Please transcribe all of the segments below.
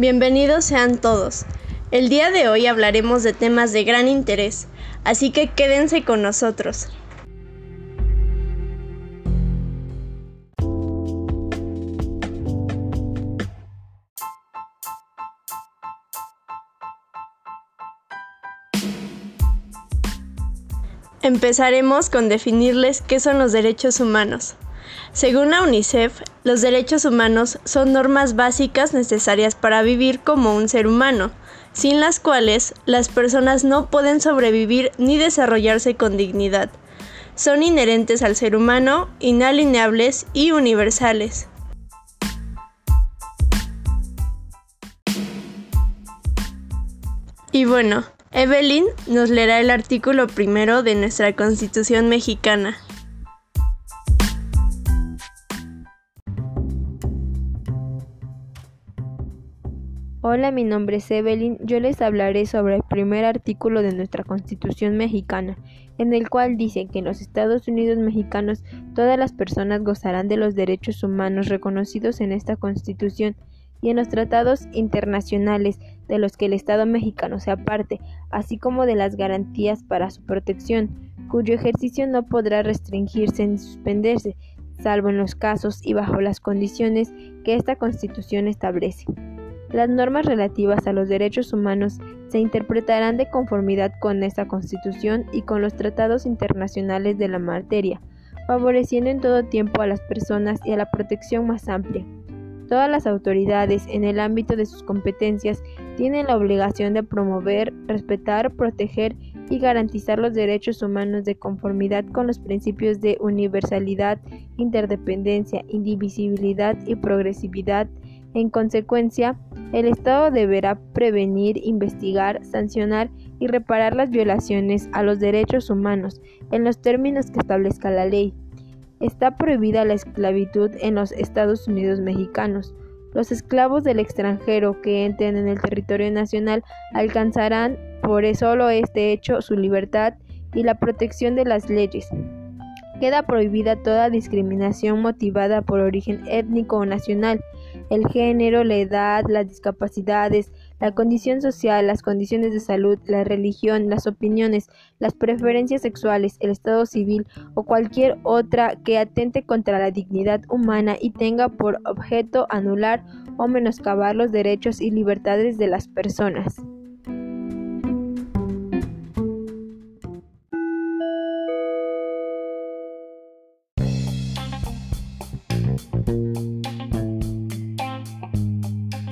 Bienvenidos sean todos. El día de hoy hablaremos de temas de gran interés, así que quédense con nosotros. Empezaremos con definirles qué son los derechos humanos. Según la UNICEF, los derechos humanos son normas básicas necesarias para vivir como un ser humano, sin las cuales las personas no pueden sobrevivir ni desarrollarse con dignidad. Son inherentes al ser humano, inalineables y universales. Y bueno, Evelyn nos leerá el artículo primero de nuestra Constitución mexicana. Hola, mi nombre es Evelyn. Yo les hablaré sobre el primer artículo de nuestra Constitución mexicana, en el cual dice que en los Estados Unidos mexicanos todas las personas gozarán de los derechos humanos reconocidos en esta Constitución y en los tratados internacionales de los que el Estado mexicano sea parte, así como de las garantías para su protección, cuyo ejercicio no podrá restringirse ni suspenderse, salvo en los casos y bajo las condiciones que esta Constitución establece. Las normas relativas a los derechos humanos se interpretarán de conformidad con esta Constitución y con los tratados internacionales de la materia, favoreciendo en todo tiempo a las personas y a la protección más amplia. Todas las autoridades, en el ámbito de sus competencias, tienen la obligación de promover, respetar, proteger y garantizar los derechos humanos de conformidad con los principios de universalidad, interdependencia, indivisibilidad y progresividad. En consecuencia, el Estado deberá prevenir, investigar, sancionar y reparar las violaciones a los derechos humanos en los términos que establezca la ley. Está prohibida la esclavitud en los Estados Unidos mexicanos. Los esclavos del extranjero que entren en el territorio nacional alcanzarán por solo este hecho su libertad y la protección de las leyes. Queda prohibida toda discriminación motivada por origen étnico o nacional, el género, la edad, las discapacidades, la condición social, las condiciones de salud, la religión, las opiniones, las preferencias sexuales, el estado civil o cualquier otra que atente contra la dignidad humana y tenga por objeto anular o menoscabar los derechos y libertades de las personas.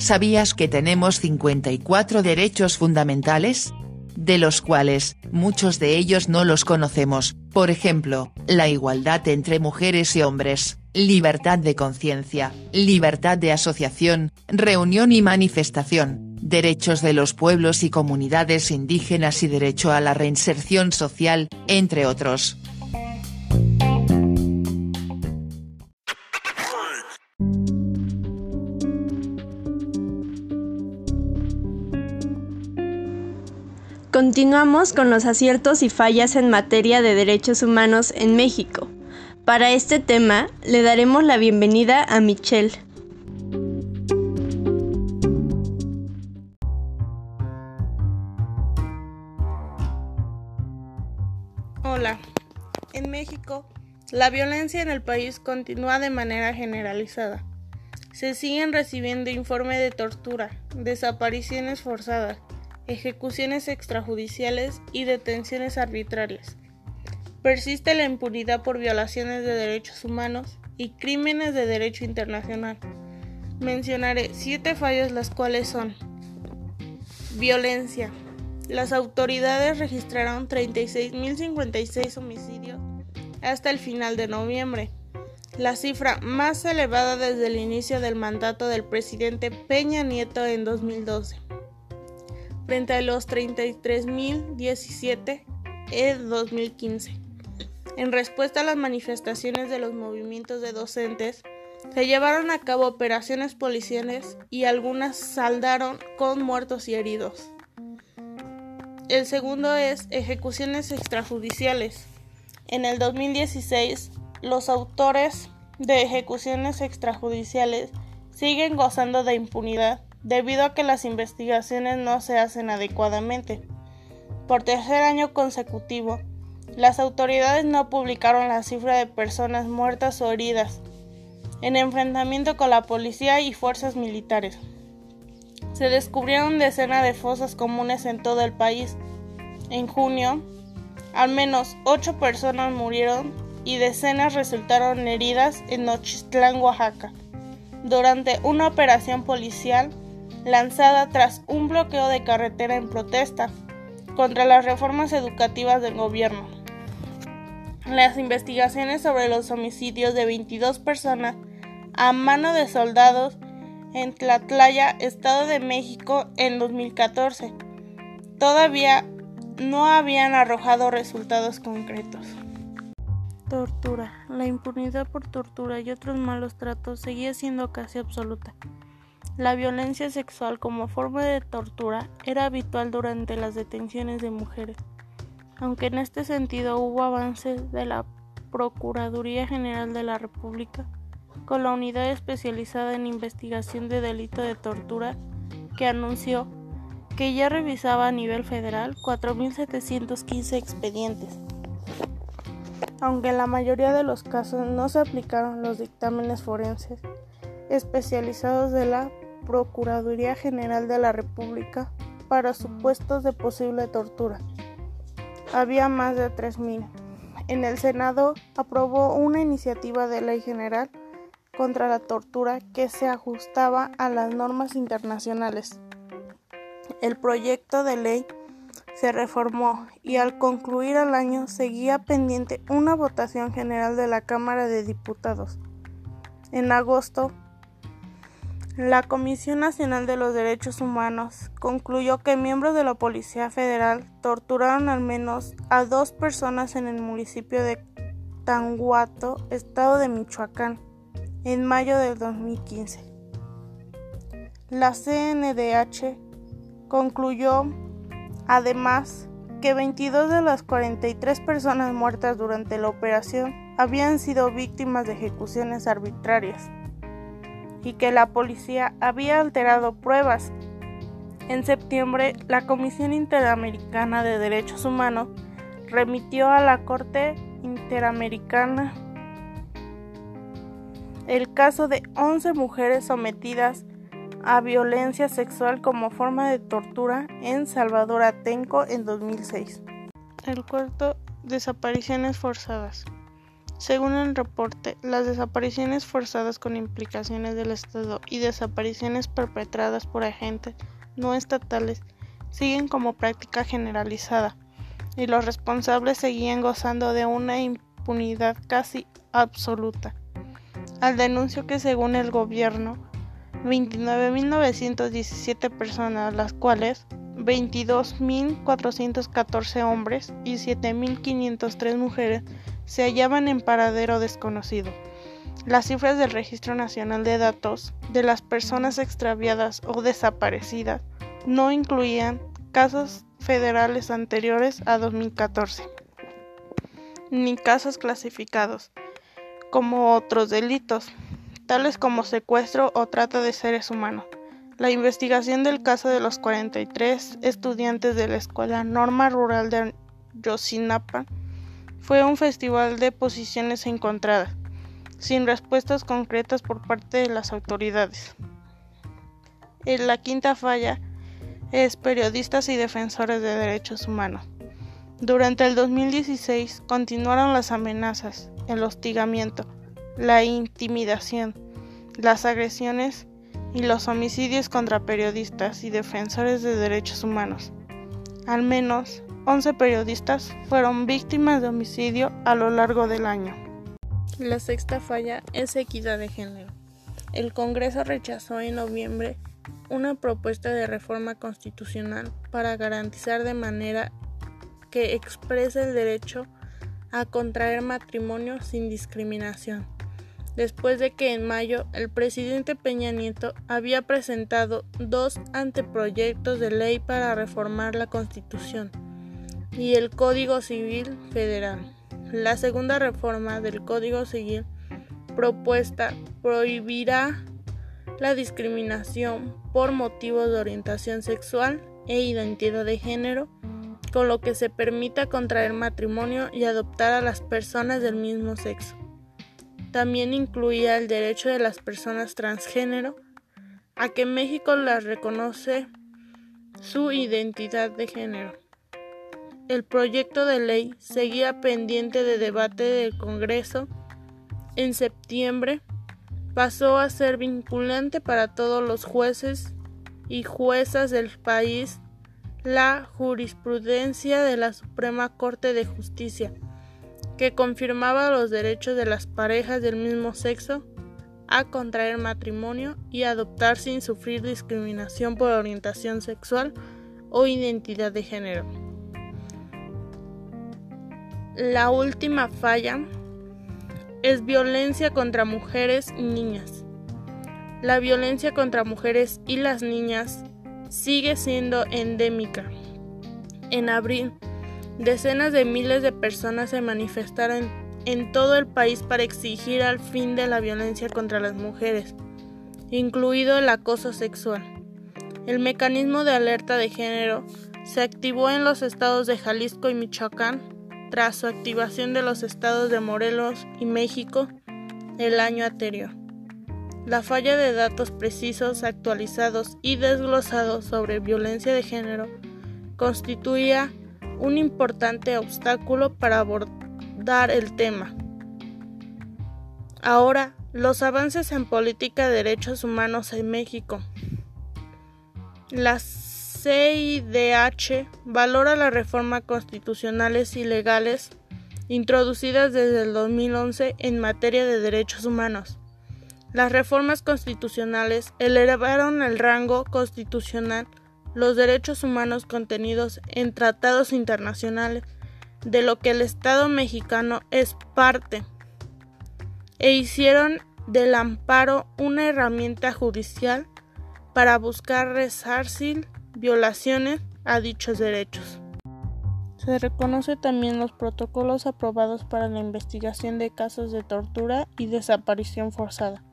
¿Sabías que tenemos 54 derechos fundamentales? De los cuales, muchos de ellos no los conocemos, por ejemplo, la igualdad entre mujeres y hombres, libertad de conciencia, libertad de asociación, reunión y manifestación, derechos de los pueblos y comunidades indígenas y derecho a la reinserción social, entre otros. Continuamos con los aciertos y fallas en materia de derechos humanos en México. Para este tema le daremos la bienvenida a Michelle. Hola. En México, la violencia en el país continúa de manera generalizada. Se siguen recibiendo informes de tortura, desapariciones forzadas, ejecuciones extrajudiciales y detenciones arbitrarias. Persiste la impunidad por violaciones de derechos humanos y crímenes de derecho internacional. Mencionaré siete fallos las cuales son Violencia. Las autoridades registraron 36.056 homicidios hasta el final de noviembre, la cifra más elevada desde el inicio del mandato del presidente Peña Nieto en 2012 frente a los 33.017 en 2015. En respuesta a las manifestaciones de los movimientos de docentes, se llevaron a cabo operaciones policiales y algunas saldaron con muertos y heridos. El segundo es ejecuciones extrajudiciales. En el 2016, los autores de ejecuciones extrajudiciales siguen gozando de impunidad debido a que las investigaciones no se hacen adecuadamente. Por tercer año consecutivo, las autoridades no publicaron la cifra de personas muertas o heridas en enfrentamiento con la policía y fuerzas militares. Se descubrieron decenas de fosas comunes en todo el país. En junio, al menos ocho personas murieron y decenas resultaron heridas en Nochistlán, Oaxaca, durante una operación policial lanzada tras un bloqueo de carretera en protesta contra las reformas educativas del gobierno. Las investigaciones sobre los homicidios de 22 personas a mano de soldados en Tlatlaya, Estado de México, en 2014, todavía no habían arrojado resultados concretos. Tortura. La impunidad por tortura y otros malos tratos seguía siendo casi absoluta. La violencia sexual como forma de tortura era habitual durante las detenciones de mujeres, aunque en este sentido hubo avances de la Procuraduría General de la República con la unidad especializada en investigación de delito de tortura que anunció que ya revisaba a nivel federal 4.715 expedientes. Aunque en la mayoría de los casos no se aplicaron los dictámenes forenses especializados de la Procuraduría General de la República para supuestos de posible tortura. Había más de 3.000. En el Senado aprobó una iniciativa de ley general contra la tortura que se ajustaba a las normas internacionales. El proyecto de ley se reformó y al concluir el año seguía pendiente una votación general de la Cámara de Diputados. En agosto la Comisión Nacional de los Derechos Humanos concluyó que miembros de la Policía Federal torturaron al menos a dos personas en el municipio de Tanguato, estado de Michoacán, en mayo del 2015. La CNDH concluyó además que 22 de las 43 personas muertas durante la operación habían sido víctimas de ejecuciones arbitrarias y que la policía había alterado pruebas. En septiembre, la Comisión Interamericana de Derechos Humanos remitió a la Corte Interamericana el caso de 11 mujeres sometidas a violencia sexual como forma de tortura en Salvador Atenco en 2006. El cuarto, desapariciones forzadas. Según el reporte, las desapariciones forzadas con implicaciones del Estado y desapariciones perpetradas por agentes no estatales siguen como práctica generalizada y los responsables seguían gozando de una impunidad casi absoluta. Al denuncio que según el gobierno, 29.917 personas, las cuales 22.414 hombres y 7.503 mujeres se hallaban en paradero desconocido. Las cifras del Registro Nacional de Datos de las personas extraviadas o desaparecidas no incluían casos federales anteriores a 2014, ni casos clasificados como otros delitos, tales como secuestro o trata de seres humanos. La investigación del caso de los 43 estudiantes de la Escuela Norma Rural de Yosinapa fue un festival de posiciones encontradas, sin respuestas concretas por parte de las autoridades. En la quinta falla es periodistas y defensores de derechos humanos. Durante el 2016 continuaron las amenazas, el hostigamiento, la intimidación, las agresiones y los homicidios contra periodistas y defensores de derechos humanos. Al menos 11 periodistas fueron víctimas de homicidio a lo largo del año. La sexta falla es equidad de género. El Congreso rechazó en noviembre una propuesta de reforma constitucional para garantizar de manera que exprese el derecho a contraer matrimonio sin discriminación, después de que en mayo el presidente Peña Nieto había presentado dos anteproyectos de ley para reformar la Constitución y el Código Civil Federal. La segunda reforma del Código Civil propuesta prohibirá la discriminación por motivos de orientación sexual e identidad de género, con lo que se permita contraer matrimonio y adoptar a las personas del mismo sexo. También incluía el derecho de las personas transgénero a que México las reconoce su identidad de género. El proyecto de ley seguía pendiente de debate del Congreso. En septiembre pasó a ser vinculante para todos los jueces y juezas del país la jurisprudencia de la Suprema Corte de Justicia, que confirmaba los derechos de las parejas del mismo sexo a contraer matrimonio y adoptar sin sufrir discriminación por orientación sexual o identidad de género. La última falla es violencia contra mujeres y niñas. La violencia contra mujeres y las niñas sigue siendo endémica. En abril, decenas de miles de personas se manifestaron en todo el país para exigir al fin de la violencia contra las mujeres, incluido el acoso sexual. El mecanismo de alerta de género se activó en los estados de Jalisco y Michoacán tras su activación de los estados de Morelos y México el año anterior. La falla de datos precisos, actualizados y desglosados sobre violencia de género constituía un importante obstáculo para abordar el tema. Ahora, los avances en política de derechos humanos en México. La CIDH valora las reformas constitucionales y legales introducidas desde el 2011 en materia de derechos humanos las reformas constitucionales elevaron el rango constitucional los derechos humanos contenidos en tratados internacionales de lo que el Estado mexicano es parte e hicieron del amparo una herramienta judicial para buscar resarcir violaciones a dichos derechos. Se reconoce también los protocolos aprobados para la investigación de casos de tortura y desaparición forzada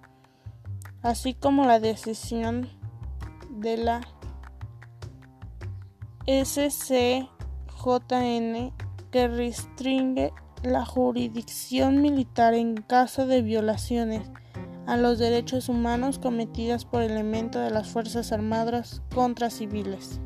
así como la decisión de la SCJN que restringe la jurisdicción militar en caso de violaciones a los derechos humanos cometidas por elementos de las Fuerzas Armadas contra civiles.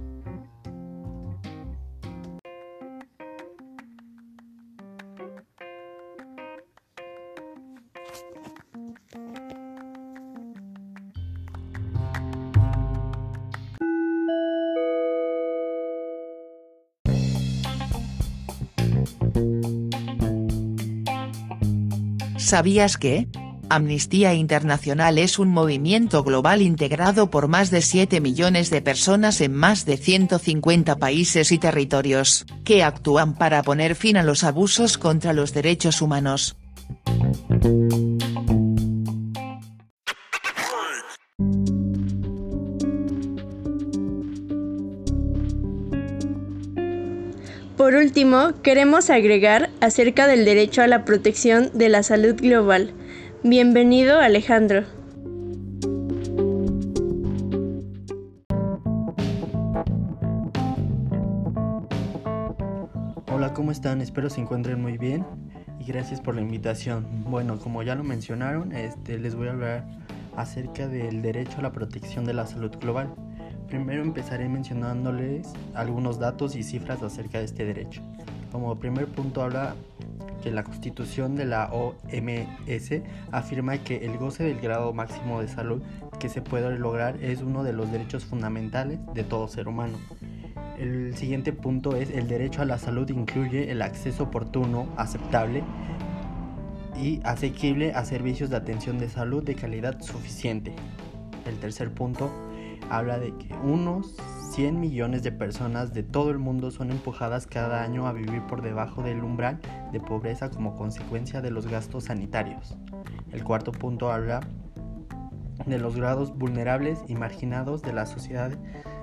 ¿Sabías que? Amnistía Internacional es un movimiento global integrado por más de 7 millones de personas en más de 150 países y territorios, que actúan para poner fin a los abusos contra los derechos humanos. Último, queremos agregar acerca del derecho a la protección de la salud global. Bienvenido Alejandro. Hola, ¿cómo están? Espero se encuentren muy bien y gracias por la invitación. Bueno, como ya lo mencionaron, este, les voy a hablar acerca del derecho a la protección de la salud global. Primero empezaré mencionándoles algunos datos y cifras acerca de este derecho. Como primer punto habla que la constitución de la OMS afirma que el goce del grado máximo de salud que se puede lograr es uno de los derechos fundamentales de todo ser humano. El siguiente punto es el derecho a la salud incluye el acceso oportuno, aceptable y asequible a servicios de atención de salud de calidad suficiente. El tercer punto habla de que unos 100 millones de personas de todo el mundo son empujadas cada año a vivir por debajo del umbral de pobreza como consecuencia de los gastos sanitarios. El cuarto punto habla de los grados vulnerables y marginados de la sociedad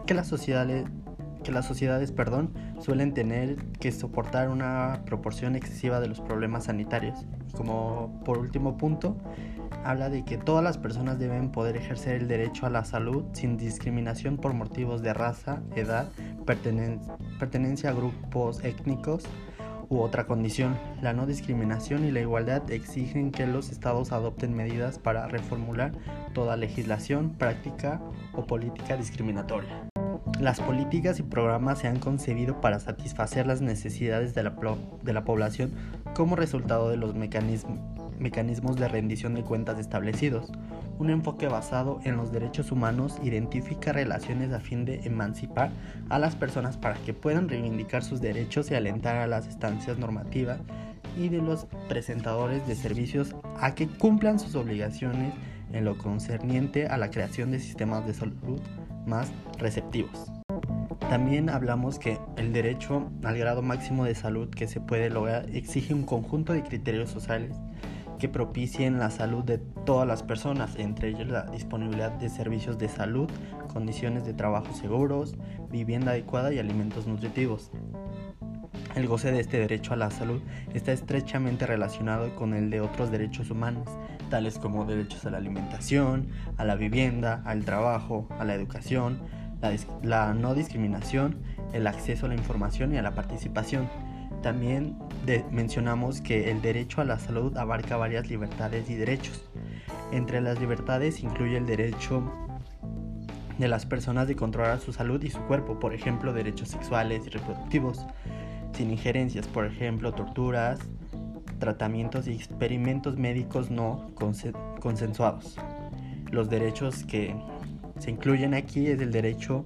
que las sociedades que las sociedades perdón, suelen tener que soportar una proporción excesiva de los problemas sanitarios. Como por último punto, habla de que todas las personas deben poder ejercer el derecho a la salud sin discriminación por motivos de raza, edad, pertenencia a grupos étnicos u otra condición. La no discriminación y la igualdad exigen que los estados adopten medidas para reformular toda legislación, práctica o política discriminatoria. Las políticas y programas se han concebido para satisfacer las necesidades de la, población como resultado de los mecanismos de rendición de cuentas establecidos. Un enfoque basado en los derechos humanos identifica relaciones a fin de emancipar a las personas para que puedan reivindicar sus derechos y alentar a las estancias normativas y de los presentadores de servicios a que cumplan sus obligaciones en lo concerniente a la creación de sistemas de salud más receptivos. También hablamos que el derecho al grado máximo de salud que se puede lograr exige un conjunto de criterios sociales que propicien la salud de todas las personas, entre ellos la disponibilidad de servicios de salud, condiciones de trabajo seguros, vivienda adecuada y alimentos nutritivos. El goce de este derecho a la salud está estrechamente relacionado con el de otros derechos humanos, tales como derechos a la alimentación, a la vivienda, al trabajo, a la educación, la, no discriminación, el acceso a la información y a la participación. También mencionamos que el derecho a la salud abarca varias libertades y derechos. Entre las libertades incluye el derecho de las personas de controlar su salud y su cuerpo, por ejemplo, derechos sexuales y reproductivos sin injerencias, por ejemplo, torturas, tratamientos y experimentos médicos no consensuados. Los derechos que se incluyen aquí es el derecho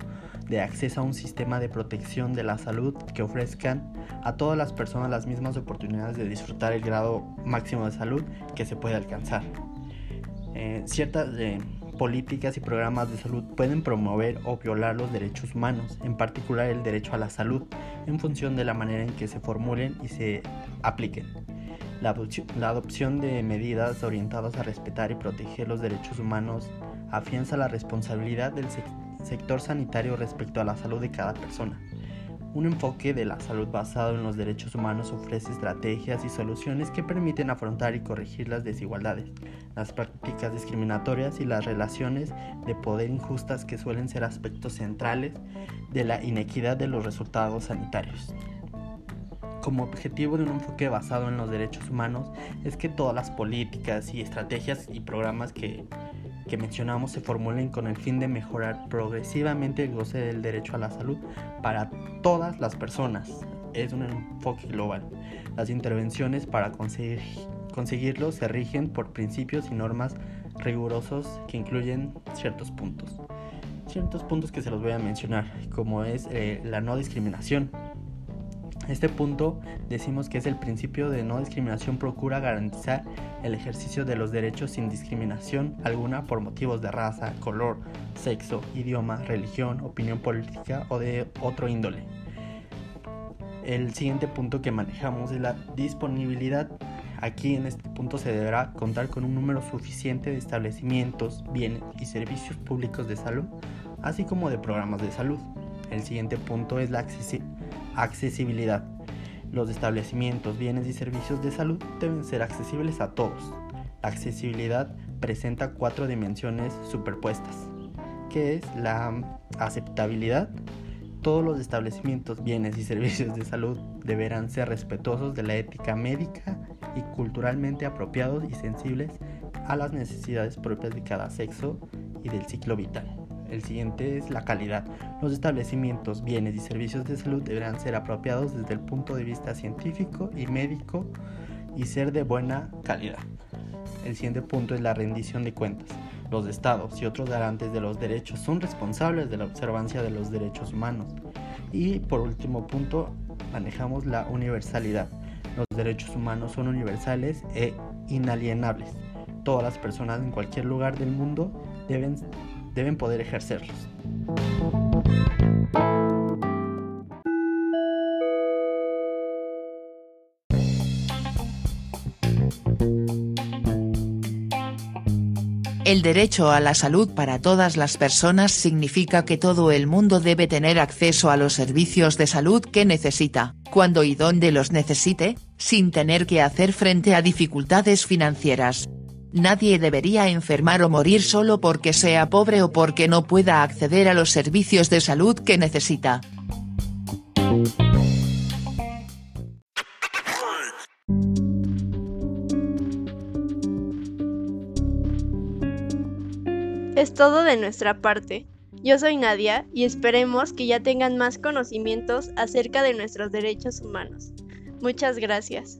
de acceso a un sistema de protección de la salud que ofrezcan a todas las personas las mismas oportunidades de disfrutar el grado máximo de salud que se puede alcanzar. Eh, ciertas eh, políticas y programas de salud pueden promover o violar los derechos humanos, en particular el derecho a la salud, en función de la manera en que se formulen y se apliquen. La, adopción de medidas orientadas a respetar y proteger los derechos humanos afianza la responsabilidad del sector sanitario respecto a la salud de cada persona. Un enfoque de la salud basado en los derechos humanos ofrece estrategias y soluciones que permiten afrontar y corregir las desigualdades, las prácticas discriminatorias y las relaciones de poder injustas que suelen ser aspectos centrales de la inequidad de los resultados sanitarios. Como objetivo de un enfoque basado en los derechos humanos es que todas las políticas y estrategias y programas que que mencionamos se formulen con el fin de mejorar progresivamente el goce del derecho a la salud para todas las personas. Es un enfoque global. Las intervenciones para conseguir, conseguirlo se rigen por principios y normas rigurosos que incluyen ciertos puntos. Ciertos puntos que se los voy a mencionar, como es eh, la no discriminación, este punto decimos que es el principio de no discriminación procura garantizar el ejercicio de los derechos sin discriminación alguna por motivos de raza, color, sexo, idioma, religión, opinión política o de otro índole. El siguiente punto que manejamos es la disponibilidad. Aquí en este punto se deberá contar con un número suficiente de establecimientos, bienes y servicios públicos de salud, así como de programas de salud. El siguiente punto es la accesibilidad Accesibilidad. Los establecimientos, bienes y servicios de salud deben ser accesibles a todos. La accesibilidad presenta cuatro dimensiones superpuestas, que es la aceptabilidad. Todos los establecimientos, bienes y servicios de salud deberán ser respetuosos de la ética médica y culturalmente apropiados y sensibles a las necesidades propias de cada sexo y del ciclo vital. El siguiente es la calidad. Los establecimientos, bienes y servicios de salud deberán ser apropiados desde el punto de vista científico y médico y ser de buena calidad. El siguiente punto es la rendición de cuentas. Los estados y otros garantes de los derechos son responsables de la observancia de los derechos humanos. Y por último punto, manejamos la universalidad. Los derechos humanos son universales e inalienables. Todas las personas en cualquier lugar del mundo deben deben poder ejercerlos. El derecho a la salud para todas las personas significa que todo el mundo debe tener acceso a los servicios de salud que necesita, cuando y donde los necesite, sin tener que hacer frente a dificultades financieras. Nadie debería enfermar o morir solo porque sea pobre o porque no pueda acceder a los servicios de salud que necesita. Es todo de nuestra parte. Yo soy Nadia y esperemos que ya tengan más conocimientos acerca de nuestros derechos humanos. Muchas gracias.